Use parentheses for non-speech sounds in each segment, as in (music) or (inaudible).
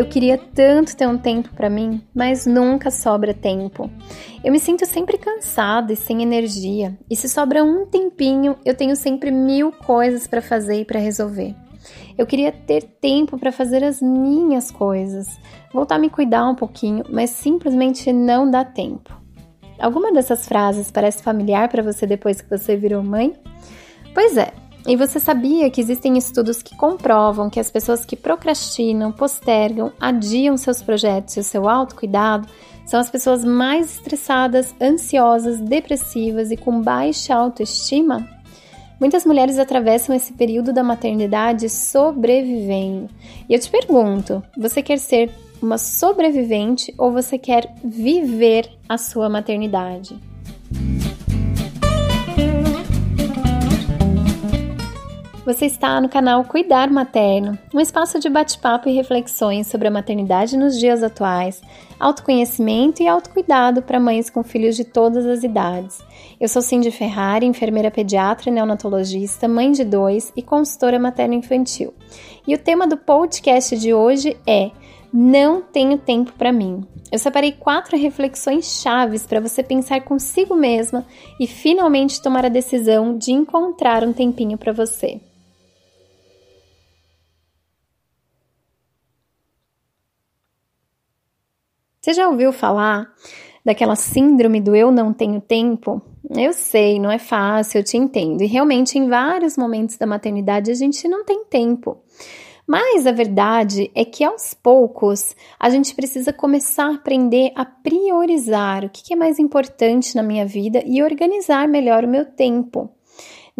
Eu queria tanto ter um tempo para mim, mas nunca sobra tempo. Eu me sinto sempre cansada e sem energia, e se sobra um tempinho, eu tenho sempre mil coisas para fazer e para resolver. Eu queria ter tempo para fazer as minhas coisas, voltar a me cuidar um pouquinho, mas simplesmente não dá tempo. Alguma dessas frases parece familiar para você depois que você virou mãe? Pois é, e você sabia que existem estudos que comprovam que as pessoas que procrastinam, postergam, adiam seus projetos e o seu autocuidado são as pessoas mais estressadas, ansiosas, depressivas e com baixa autoestima? Muitas mulheres atravessam esse período da maternidade sobrevivendo. E eu te pergunto: você quer ser uma sobrevivente ou você quer viver a sua maternidade? Você está no canal Cuidar Materno, um espaço de bate-papo e reflexões sobre a maternidade nos dias atuais, autoconhecimento e autocuidado para mães com filhos de todas as idades. Eu sou Cindy Ferrari, enfermeira pediatra e neonatologista, mãe de dois e consultora materno-infantil. E o tema do podcast de hoje é Não tenho tempo para mim. Eu separei quatro reflexões chaves para você pensar consigo mesma e finalmente tomar a decisão de encontrar um tempinho para você. Você já ouviu falar daquela síndrome do eu não tenho tempo? Eu sei, não é fácil, eu te entendo. E realmente, em vários momentos da maternidade, a gente não tem tempo. Mas a verdade é que aos poucos a gente precisa começar a aprender a priorizar o que é mais importante na minha vida e organizar melhor o meu tempo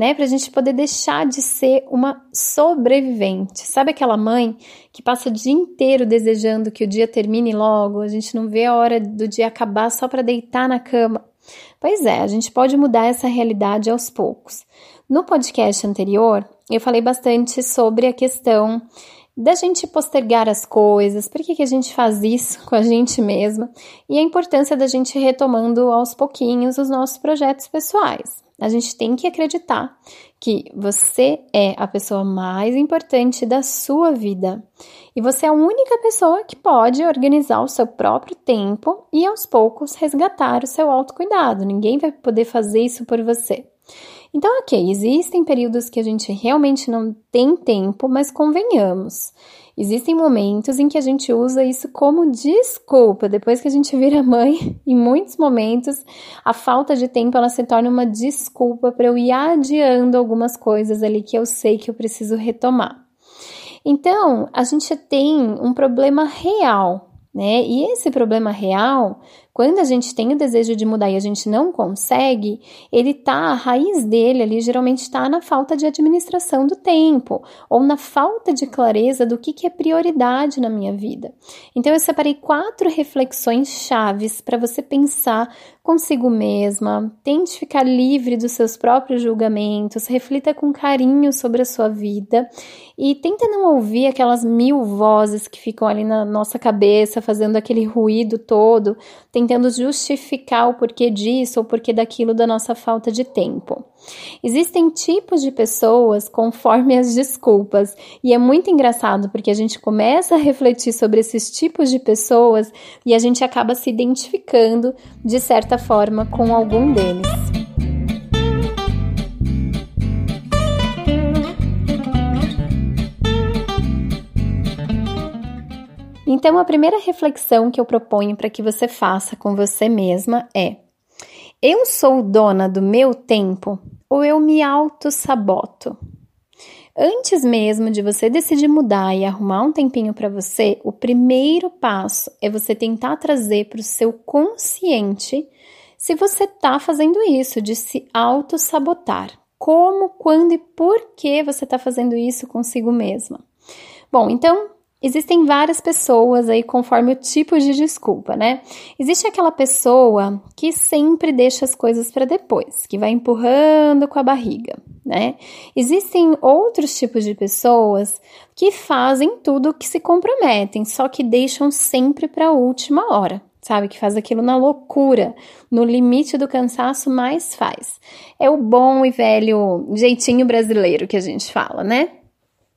né? Para a gente poder deixar de ser uma sobrevivente. Sabe aquela mãe que passa o dia inteiro desejando que o dia termine logo, a gente não vê a hora do dia acabar só para deitar na cama? Pois é, a gente pode mudar essa realidade aos poucos. No podcast anterior, eu falei bastante sobre a questão da gente postergar as coisas, por que, que a gente faz isso com a gente mesma e a importância da gente retomando aos pouquinhos os nossos projetos pessoais. A gente tem que acreditar que você é a pessoa mais importante da sua vida e você é a única pessoa que pode organizar o seu próprio tempo e aos poucos resgatar o seu autocuidado. Ninguém vai poder fazer isso por você. Então, ok, existem períodos que a gente realmente não tem tempo, mas convenhamos. Existem momentos em que a gente usa isso como desculpa. Depois que a gente vira mãe, (laughs) em muitos momentos, a falta de tempo ela se torna uma desculpa para eu ir adiando algumas coisas ali que eu sei que eu preciso retomar. Então, a gente tem um problema real, né? E esse problema real quando a gente tem o desejo de mudar e a gente não consegue, ele tá, a raiz dele ali geralmente está na falta de administração do tempo ou na falta de clareza do que, que é prioridade na minha vida. Então eu separei quatro reflexões chaves para você pensar consigo mesma, tente ficar livre dos seus próprios julgamentos, reflita com carinho sobre a sua vida e tenta não ouvir aquelas mil vozes que ficam ali na nossa cabeça fazendo aquele ruído todo, tentando justificar o porquê disso ou porquê daquilo da nossa falta de tempo. Existem tipos de pessoas conforme as desculpas, e é muito engraçado porque a gente começa a refletir sobre esses tipos de pessoas e a gente acaba se identificando de certa forma com algum deles. Então, a primeira reflexão que eu proponho para que você faça com você mesma é: eu sou dona do meu tempo ou eu me auto-saboto? Antes mesmo de você decidir mudar e arrumar um tempinho para você, o primeiro passo é você tentar trazer para o seu consciente se você está fazendo isso, de se auto-sabotar. Como, quando e por que você está fazendo isso consigo mesma? Bom, então Existem várias pessoas aí conforme o tipo de desculpa, né? Existe aquela pessoa que sempre deixa as coisas para depois, que vai empurrando com a barriga, né? Existem outros tipos de pessoas que fazem tudo que se comprometem, só que deixam sempre para a última hora, sabe? Que faz aquilo na loucura, no limite do cansaço, mas faz. É o bom e velho jeitinho brasileiro que a gente fala, né?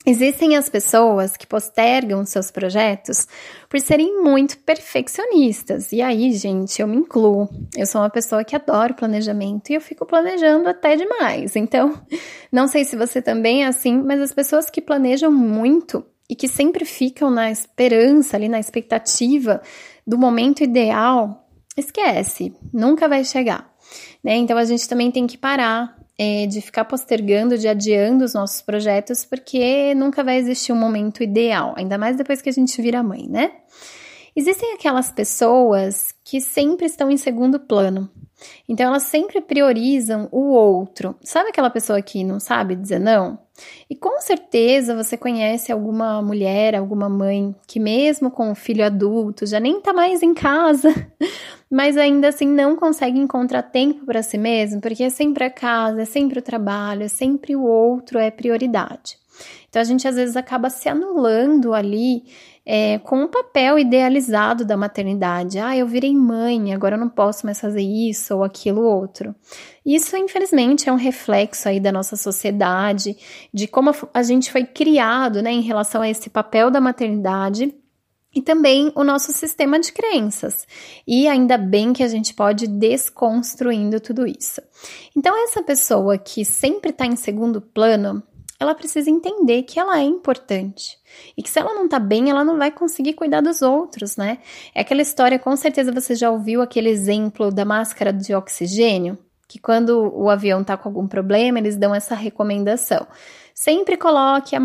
Existem as pessoas que postergam seus projetos por serem muito perfeccionistas. E aí, gente, eu me incluo. Eu sou uma pessoa que adora planejamento e eu fico planejando até demais. Então, (laughs) não sei se você também é assim, mas as pessoas que planejam muito e que sempre ficam na esperança, ali na expectativa do momento ideal, esquece, nunca vai chegar. Né? Então a gente também tem que parar é, de ficar postergando, de adiando os nossos projetos, porque nunca vai existir um momento ideal, ainda mais depois que a gente vira mãe, né? Existem aquelas pessoas que sempre estão em segundo plano. Então elas sempre priorizam o outro. Sabe aquela pessoa que não sabe dizer não? E com certeza você conhece alguma mulher, alguma mãe que mesmo com o filho adulto já nem tá mais em casa, (laughs) mas ainda assim não consegue encontrar tempo para si mesmo, porque é sempre a casa, é sempre o trabalho, é sempre o outro é prioridade. Então a gente às vezes acaba se anulando ali é, com o papel idealizado da maternidade. Ah, eu virei mãe, agora eu não posso mais fazer isso ou aquilo outro. Isso, infelizmente, é um reflexo aí da nossa sociedade, de como a gente foi criado né, em relação a esse papel da maternidade e também o nosso sistema de crenças. E ainda bem que a gente pode desconstruindo tudo isso. Então, essa pessoa que sempre está em segundo plano, ela precisa entender que ela é importante. E que se ela não tá bem, ela não vai conseguir cuidar dos outros, né? É aquela história, com certeza você já ouviu aquele exemplo da máscara de oxigênio, que quando o avião tá com algum problema, eles dão essa recomendação. Sempre coloque a,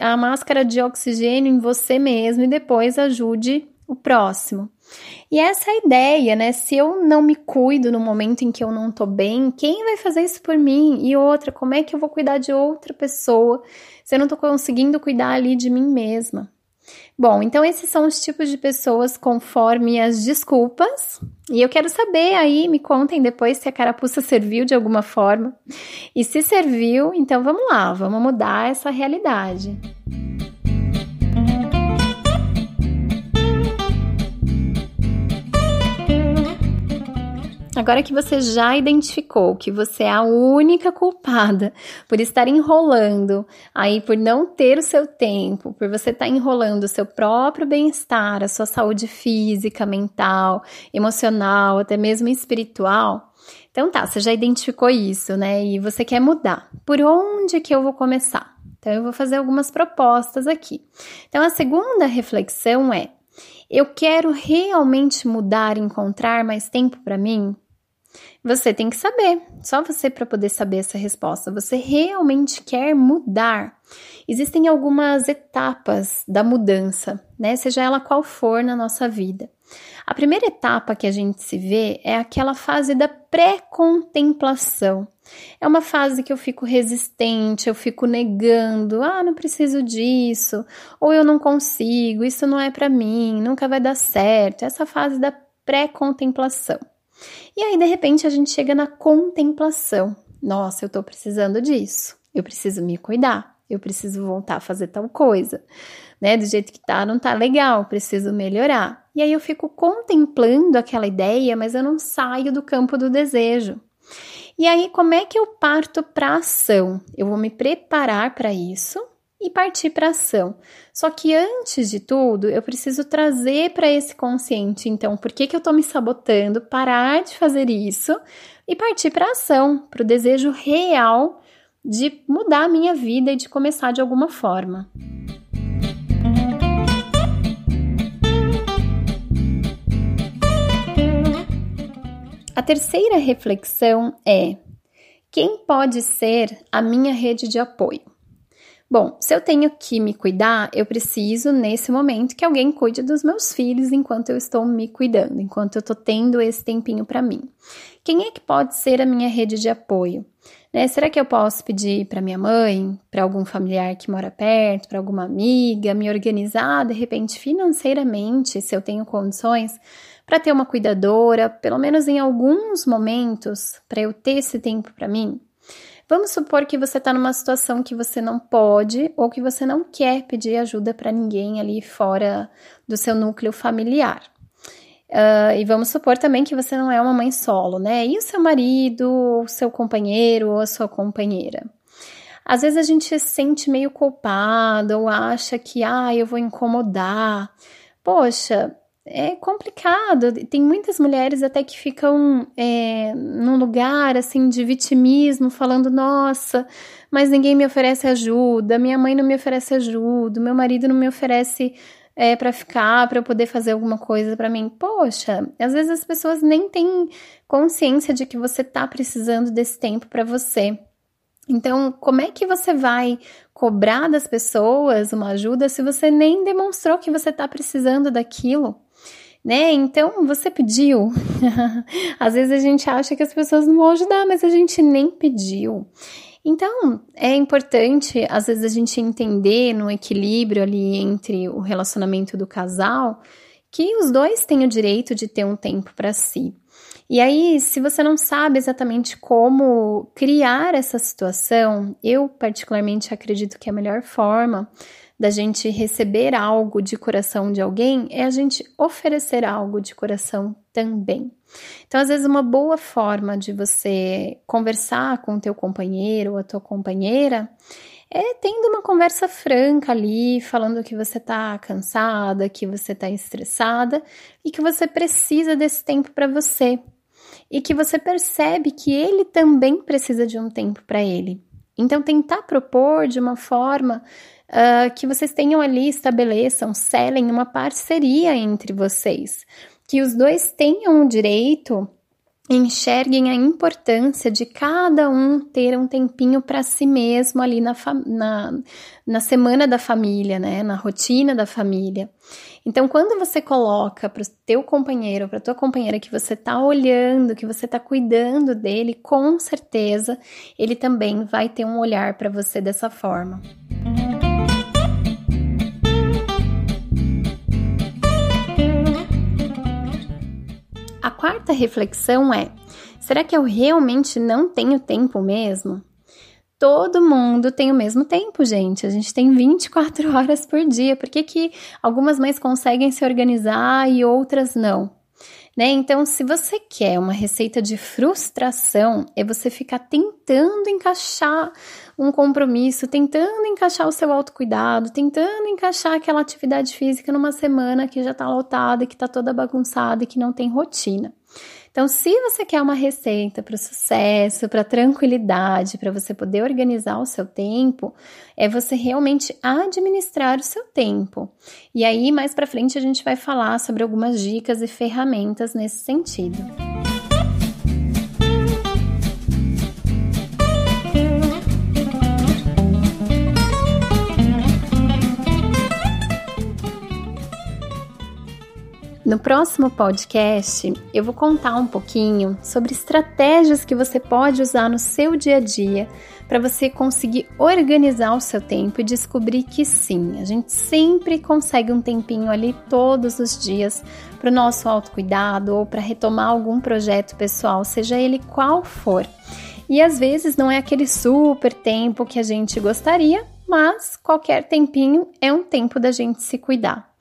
a máscara de oxigênio em você mesmo e depois ajude o próximo. E essa é ideia, né? Se eu não me cuido no momento em que eu não tô bem, quem vai fazer isso por mim? E outra, como é que eu vou cuidar de outra pessoa se eu não tô conseguindo cuidar ali de mim mesma? Bom, então esses são os tipos de pessoas conforme as desculpas. E eu quero saber aí, me contem depois se a carapuça serviu de alguma forma. E se serviu, então vamos lá, vamos mudar essa realidade. Agora que você já identificou que você é a única culpada por estar enrolando, aí por não ter o seu tempo, por você estar enrolando o seu próprio bem-estar, a sua saúde física, mental, emocional, até mesmo espiritual. Então tá, você já identificou isso, né? E você quer mudar. Por onde que eu vou começar? Então eu vou fazer algumas propostas aqui. Então a segunda reflexão é: eu quero realmente mudar, encontrar mais tempo para mim? Você tem que saber, só você para poder saber essa resposta. Você realmente quer mudar? Existem algumas etapas da mudança, né? Seja ela qual for na nossa vida. A primeira etapa que a gente se vê é aquela fase da pré-contemplação. É uma fase que eu fico resistente, eu fico negando, ah, não preciso disso, ou eu não consigo, isso não é para mim, nunca vai dar certo. Essa fase da pré-contemplação. E aí, de repente, a gente chega na contemplação. Nossa, eu tô precisando disso. Eu preciso me cuidar. Eu preciso voltar a fazer tal coisa. Né? Do jeito que tá, não tá legal. Preciso melhorar. E aí eu fico contemplando aquela ideia, mas eu não saio do campo do desejo. E aí, como é que eu parto para ação? Eu vou me preparar para isso e partir para ação. Só que antes de tudo, eu preciso trazer para esse consciente, então, por que, que eu estou me sabotando, parar de fazer isso e partir para ação, para o desejo real de mudar a minha vida e de começar de alguma forma. A terceira reflexão é: quem pode ser a minha rede de apoio? Bom, se eu tenho que me cuidar, eu preciso, nesse momento, que alguém cuide dos meus filhos enquanto eu estou me cuidando, enquanto eu estou tendo esse tempinho para mim. Quem é que pode ser a minha rede de apoio? Né? Será que eu posso pedir para minha mãe, para algum familiar que mora perto, para alguma amiga, me organizar de repente financeiramente, se eu tenho condições, para ter uma cuidadora, pelo menos em alguns momentos, para eu ter esse tempo para mim? Vamos supor que você está numa situação que você não pode ou que você não quer pedir ajuda para ninguém ali fora do seu núcleo familiar. Uh, e vamos supor também que você não é uma mãe solo, né? E o seu marido, o seu companheiro ou a sua companheira? às vezes a gente se sente meio culpado ou acha que, ah, eu vou incomodar. Poxa, é complicado. Tem muitas mulheres até que ficam é, num lugar assim de vitimismo, falando: nossa, mas ninguém me oferece ajuda, minha mãe não me oferece ajuda, meu marido não me oferece é, para ficar, para eu poder fazer alguma coisa para mim. Poxa, às vezes as pessoas nem têm consciência de que você tá precisando desse tempo para você. Então, como é que você vai cobrar das pessoas uma ajuda se você nem demonstrou que você está precisando daquilo? Né? Então, você pediu. (laughs) Às vezes a gente acha que as pessoas não vão ajudar, mas a gente nem pediu. Então, é importante, às vezes, a gente entender no equilíbrio ali entre o relacionamento do casal que os dois têm o direito de ter um tempo para si. E aí, se você não sabe exatamente como criar essa situação, eu particularmente acredito que a melhor forma da gente receber algo de coração de alguém é a gente oferecer algo de coração também. Então, às vezes, uma boa forma de você conversar com o teu companheiro ou a tua companheira é tendo uma conversa franca ali, falando que você tá cansada, que você tá estressada e que você precisa desse tempo para você. E que você percebe que ele também precisa de um tempo para ele. Então, tentar propor de uma forma uh, que vocês tenham ali, estabeleçam, selem uma parceria entre vocês, que os dois tenham o direito enxerguem a importância de cada um ter um tempinho para si mesmo ali na, na, na semana da família, né? Na rotina da família. Então, quando você coloca para o teu companheiro, para tua companheira que você está olhando, que você está cuidando dele, com certeza ele também vai ter um olhar para você dessa forma. Quarta reflexão é: será que eu realmente não tenho tempo mesmo? Todo mundo tem o mesmo tempo, gente. A gente tem 24 (laughs) horas por dia. Por que, que algumas mães conseguem se organizar e outras não? Né? Então, se você quer uma receita de frustração, é você ficar tentando encaixar um compromisso, tentando encaixar o seu autocuidado, tentando encaixar aquela atividade física numa semana que já tá lotada, que tá toda bagunçada e que não tem rotina. Então, se você quer uma receita para o sucesso, para tranquilidade, para você poder organizar o seu tempo, é você realmente administrar o seu tempo. E aí, mais para frente, a gente vai falar sobre algumas dicas e ferramentas nesse sentido. No próximo podcast, eu vou contar um pouquinho sobre estratégias que você pode usar no seu dia a dia para você conseguir organizar o seu tempo e descobrir que sim, a gente sempre consegue um tempinho ali todos os dias para o nosso autocuidado ou para retomar algum projeto pessoal, seja ele qual for. E às vezes não é aquele super tempo que a gente gostaria, mas qualquer tempinho é um tempo da gente se cuidar.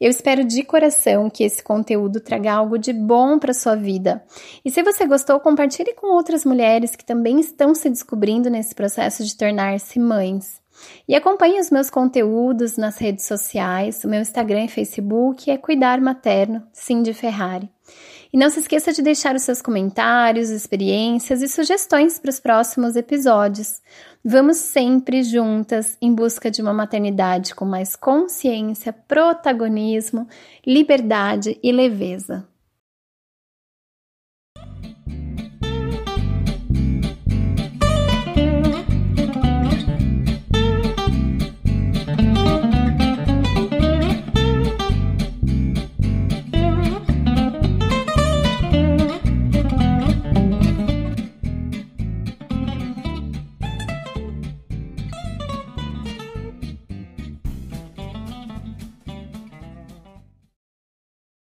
Eu espero de coração que esse conteúdo traga algo de bom para sua vida. E se você gostou, compartilhe com outras mulheres que também estão se descobrindo nesse processo de tornar-se mães. E acompanhe os meus conteúdos nas redes sociais. O meu Instagram e Facebook é Cuidar Materno, Cindy Ferrari. E não se esqueça de deixar os seus comentários, experiências e sugestões para os próximos episódios. Vamos sempre juntas em busca de uma maternidade com mais consciência, protagonismo, liberdade e leveza.